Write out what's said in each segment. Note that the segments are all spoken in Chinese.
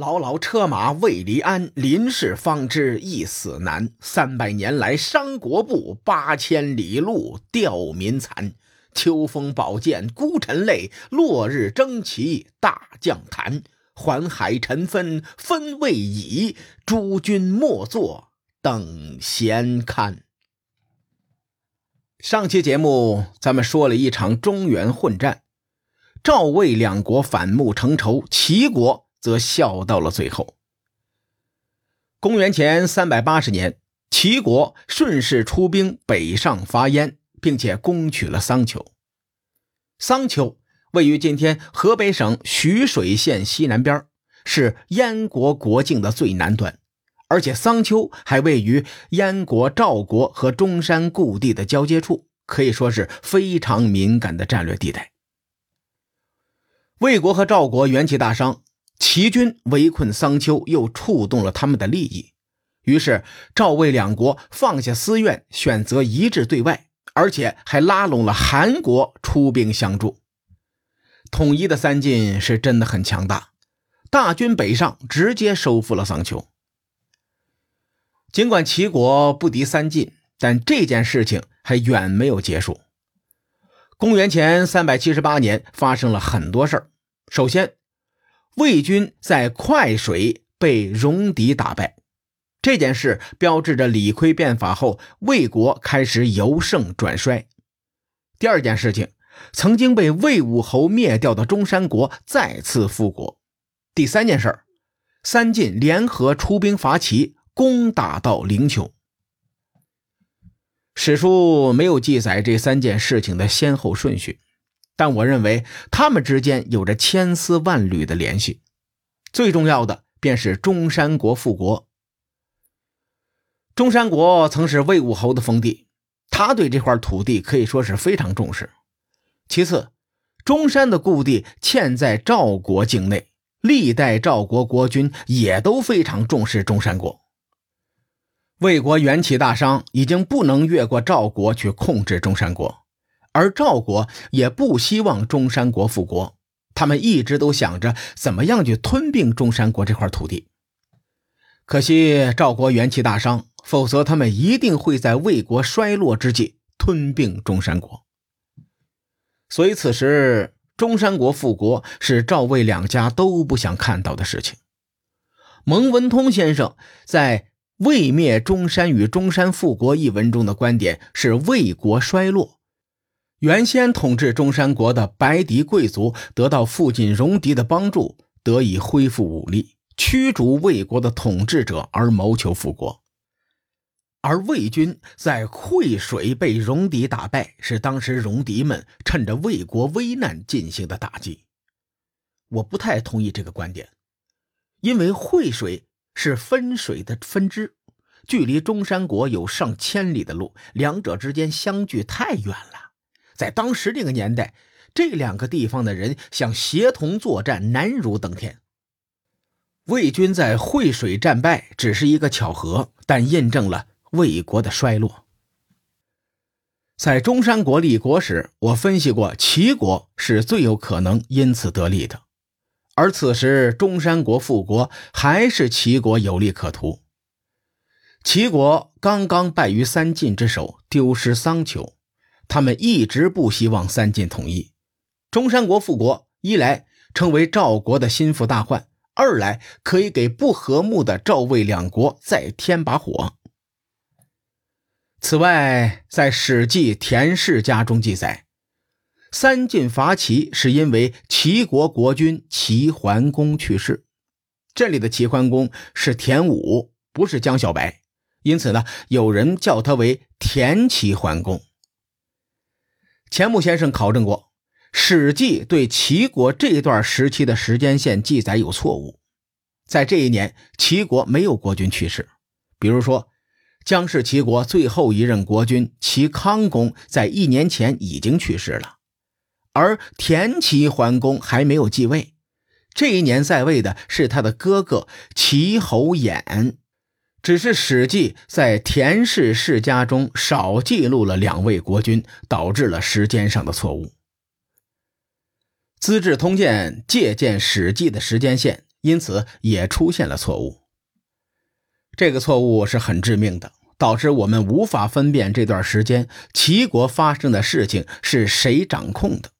牢牢车马未离鞍，临事方知一死难。三百年来伤国步，八千里路吊民残。秋风宝剑孤臣泪，落日征旗大将坛。环海尘纷分未已，诸君莫作等闲看。上期节目咱们说了一场中原混战，赵魏两国反目成仇，齐国。则笑到了最后。公元前三百八十年，齐国顺势出兵北上伐燕，并且攻取了桑丘。桑丘位于今天河北省徐水县西南边，是燕国国境的最南端，而且桑丘还位于燕国、赵国和中山故地的交接处，可以说是非常敏感的战略地带。魏国和赵国元气大伤。齐军围困桑丘，又触动了他们的利益，于是赵魏两国放下私怨，选择一致对外，而且还拉拢了韩国出兵相助。统一的三晋是真的很强大，大军北上，直接收复了桑丘。尽管齐国不敌三晋，但这件事情还远没有结束。公元前三百七十八年，发生了很多事儿。首先，魏军在快水被戎狄打败，这件事标志着李悝变法后魏国开始由盛转衰。第二件事情，曾经被魏武侯灭掉的中山国再次复国。第三件事，三晋联合出兵伐齐，攻打到灵丘。史书没有记载这三件事情的先后顺序。但我认为他们之间有着千丝万缕的联系，最重要的便是中山国复国。中山国曾是魏武侯的封地，他对这块土地可以说是非常重视。其次，中山的故地嵌在赵国境内，历代赵国国君也都非常重视中山国。魏国元气大伤，已经不能越过赵国去控制中山国。而赵国也不希望中山国复国，他们一直都想着怎么样去吞并中山国这块土地。可惜赵国元气大伤，否则他们一定会在魏国衰落之际吞并中山国。所以此时中山国复国是赵魏两家都不想看到的事情。蒙文通先生在《魏灭中山与中山复国》一文中的观点是魏国衰落。原先统治中山国的白狄贵族得到附近戎狄的帮助，得以恢复武力，驱逐魏国的统治者，而谋求复国。而魏军在会水被戎狄打败，是当时戎狄们趁着魏国危难进行的打击。我不太同意这个观点，因为会水是分水的分支，距离中山国有上千里的路，两者之间相距太远了。在当时这个年代，这两个地方的人想协同作战难如登天。魏军在惠水战败只是一个巧合，但印证了魏国的衰落。在中山国立国时，我分析过，齐国是最有可能因此得利的，而此时中山国复国，还是齐国有利可图。齐国刚刚败于三晋之手，丢失桑丘。他们一直不希望三晋统一，中山国复国，一来成为赵国的心腹大患，二来可以给不和睦的赵魏两国再添把火。此外，在《史记·田氏家》中记载，三晋伐齐是因为齐国国君齐桓公去世，这里的齐桓公是田武，不是江小白，因此呢，有人叫他为田齐桓公。钱穆先生考证过，《史记》对齐国这段时期的时间线记载有错误。在这一年，齐国没有国君去世。比如说，姜氏齐国最后一任国君齐康公在一年前已经去世了，而田齐桓公还没有继位。这一年在位的是他的哥哥齐侯偃。只是《史记》在田氏世家中少记录了两位国君，导致了时间上的错误。《资治通鉴》借鉴《史记》的时间线，因此也出现了错误。这个错误是很致命的，导致我们无法分辨这段时间齐国发生的事情是谁掌控的。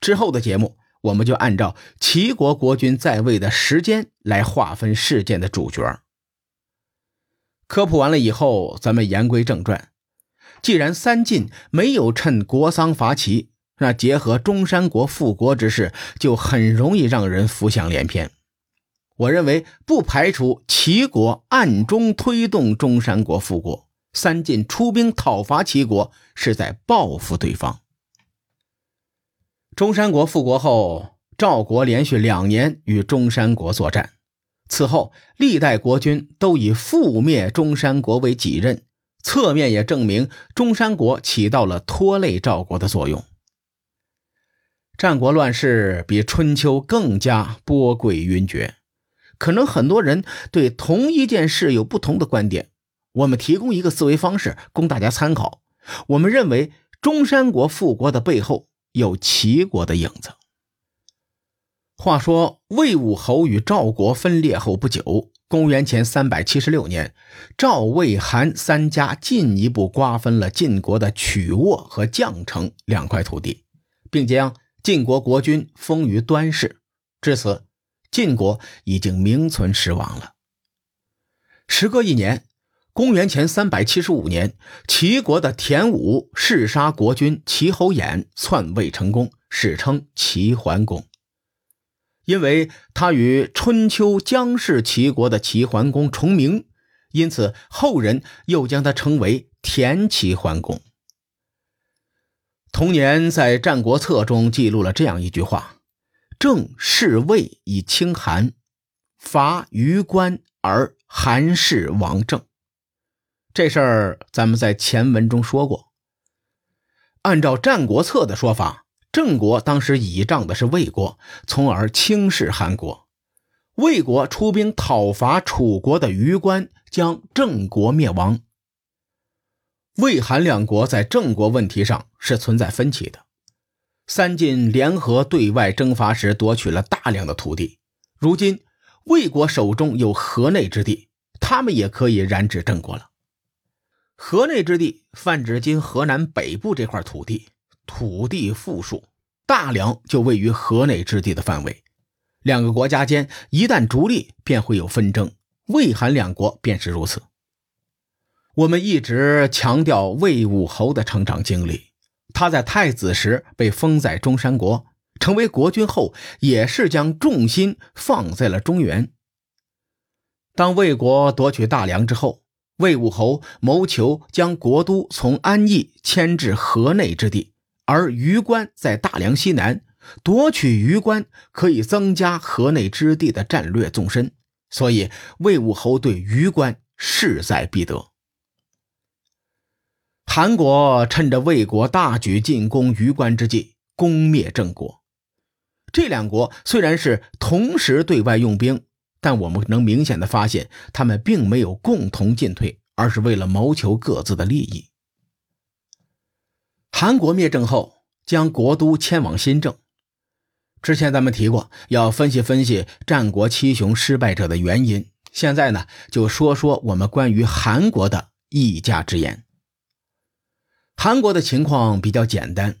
之后的节目，我们就按照齐国国君在位的时间来划分事件的主角。科普完了以后，咱们言归正传。既然三晋没有趁国丧伐齐，那结合中山国复国之事，就很容易让人浮想联翩。我认为不排除齐国暗中推动中山国复国，三晋出兵讨伐齐国是在报复对方。中山国复国后，赵国连续两年与中山国作战，此后历代国君都以覆灭中山国为己任。侧面也证明中山国起到了拖累赵国的作用。战国乱世比春秋更加波诡云谲，可能很多人对同一件事有不同的观点。我们提供一个思维方式供大家参考。我们认为中山国复国的背后有齐国的影子。话说魏武侯与赵国分裂后不久。公元前三百七十六年，赵、魏、韩三家进一步瓜分了晋国的曲沃和绛城两块土地，并将晋国国君封于端氏。至此，晋国已经名存实亡了。时隔一年，公元前三百七十五年，齐国的田武弑杀国君齐侯偃，篡位成功，史称齐桓公。因为他与春秋姜氏齐国的齐桓公重名，因此后人又将他称为田齐桓公。同年，在《战国策》中记录了这样一句话：“郑弑魏以清韩，伐虞关而韩氏亡郑。”这事儿咱们在前文中说过。按照《战国策》的说法。郑国当时倚仗的是魏国，从而轻视韩国。魏国出兵讨伐楚国的虞关，将郑国灭亡。魏韩两国在郑国问题上是存在分歧的。三晋联合对外征伐时，夺取了大量的土地。如今魏国手中有河内之地，他们也可以染指郑国了。河内之地泛指今河南北部这块土地。土地富庶，大梁就位于河内之地的范围。两个国家间一旦逐利，便会有纷争。魏韩两国便是如此。我们一直强调魏武侯的成长经历，他在太子时被封在中山国，成为国君后，也是将重心放在了中原。当魏国夺取大梁之后，魏武侯谋求将国都从安邑迁至河内之地。而榆关在大梁西南，夺取榆关可以增加河内之地的战略纵深，所以魏武侯对榆关势在必得。韩国趁着魏国大举进攻榆关之际，攻灭郑国。这两国虽然是同时对外用兵，但我们能明显的发现，他们并没有共同进退，而是为了谋求各自的利益。韩国灭郑后，将国都迁往新郑。之前咱们提过，要分析分析战国七雄失败者的原因。现在呢，就说说我们关于韩国的一家之言。韩国的情况比较简单，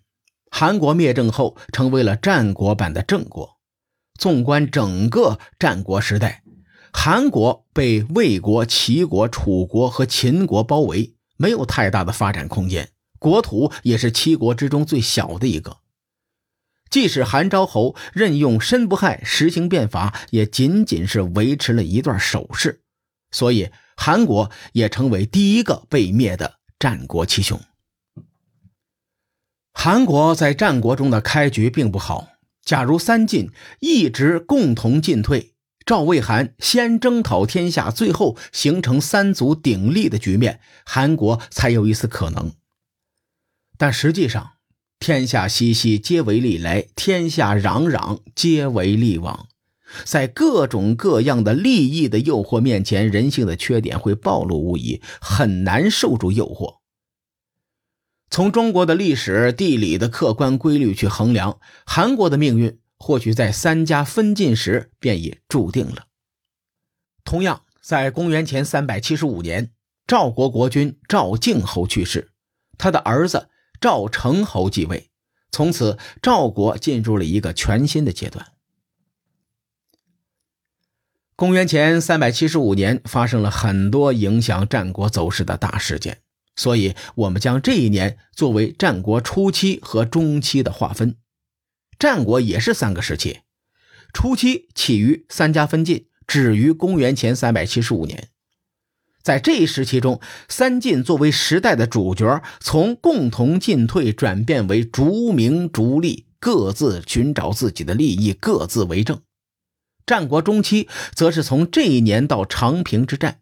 韩国灭郑后，成为了战国版的郑国。纵观整个战国时代，韩国被魏国、齐国、楚国和秦国包围，没有太大的发展空间。国土也是七国之中最小的一个，即使韩昭侯任用申不害实行变法，也仅仅是维持了一段守势，所以韩国也成为第一个被灭的战国七雄。韩国在战国中的开局并不好，假如三晋一直共同进退，赵魏韩先征讨天下，最后形成三足鼎立的局面，韩国才有一丝可能。但实际上，天下熙熙，皆为利来；天下攘攘，皆为利往。在各种各样的利益的诱惑面前，人性的缺点会暴露无遗，很难受住诱惑。从中国的历史、地理的客观规律去衡量，韩国的命运或许在三家分晋时便已注定了。同样，在公元前三百七十五年，赵国国君赵敬侯去世，他的儿子赵成侯继位，从此赵国进入了一个全新的阶段。公元前三百七十五年，发生了很多影响战国走势的大事件，所以我们将这一年作为战国初期和中期的划分。战国也是三个时期，初期起于三家分晋，止于公元前三百七十五年。在这一时期中，三晋作为时代的主角，从共同进退转变为逐名逐利，各自寻找自己的利益，各自为政。战国中期，则是从这一年到长平之战。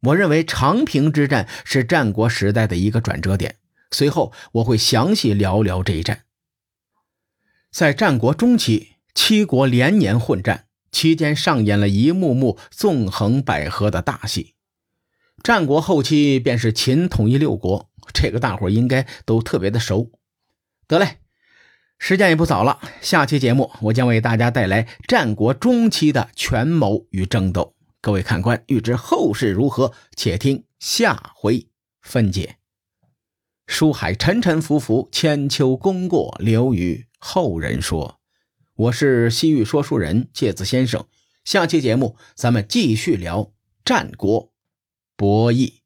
我认为长平之战是战国时代的一个转折点。随后我会详细聊聊这一战。在战国中期，七国连年混战，期间上演了一幕幕纵横捭阖的大戏。战国后期便是秦统一六国，这个大伙应该都特别的熟。得嘞。时间也不早了，下期节目我将为大家带来战国中期的权谋与争斗。各位看官，欲知后事如何，且听下回分解。书海沉沉浮浮，千秋功过留与后人说。我是西域说书人介子先生，下期节目咱们继续聊战国博弈。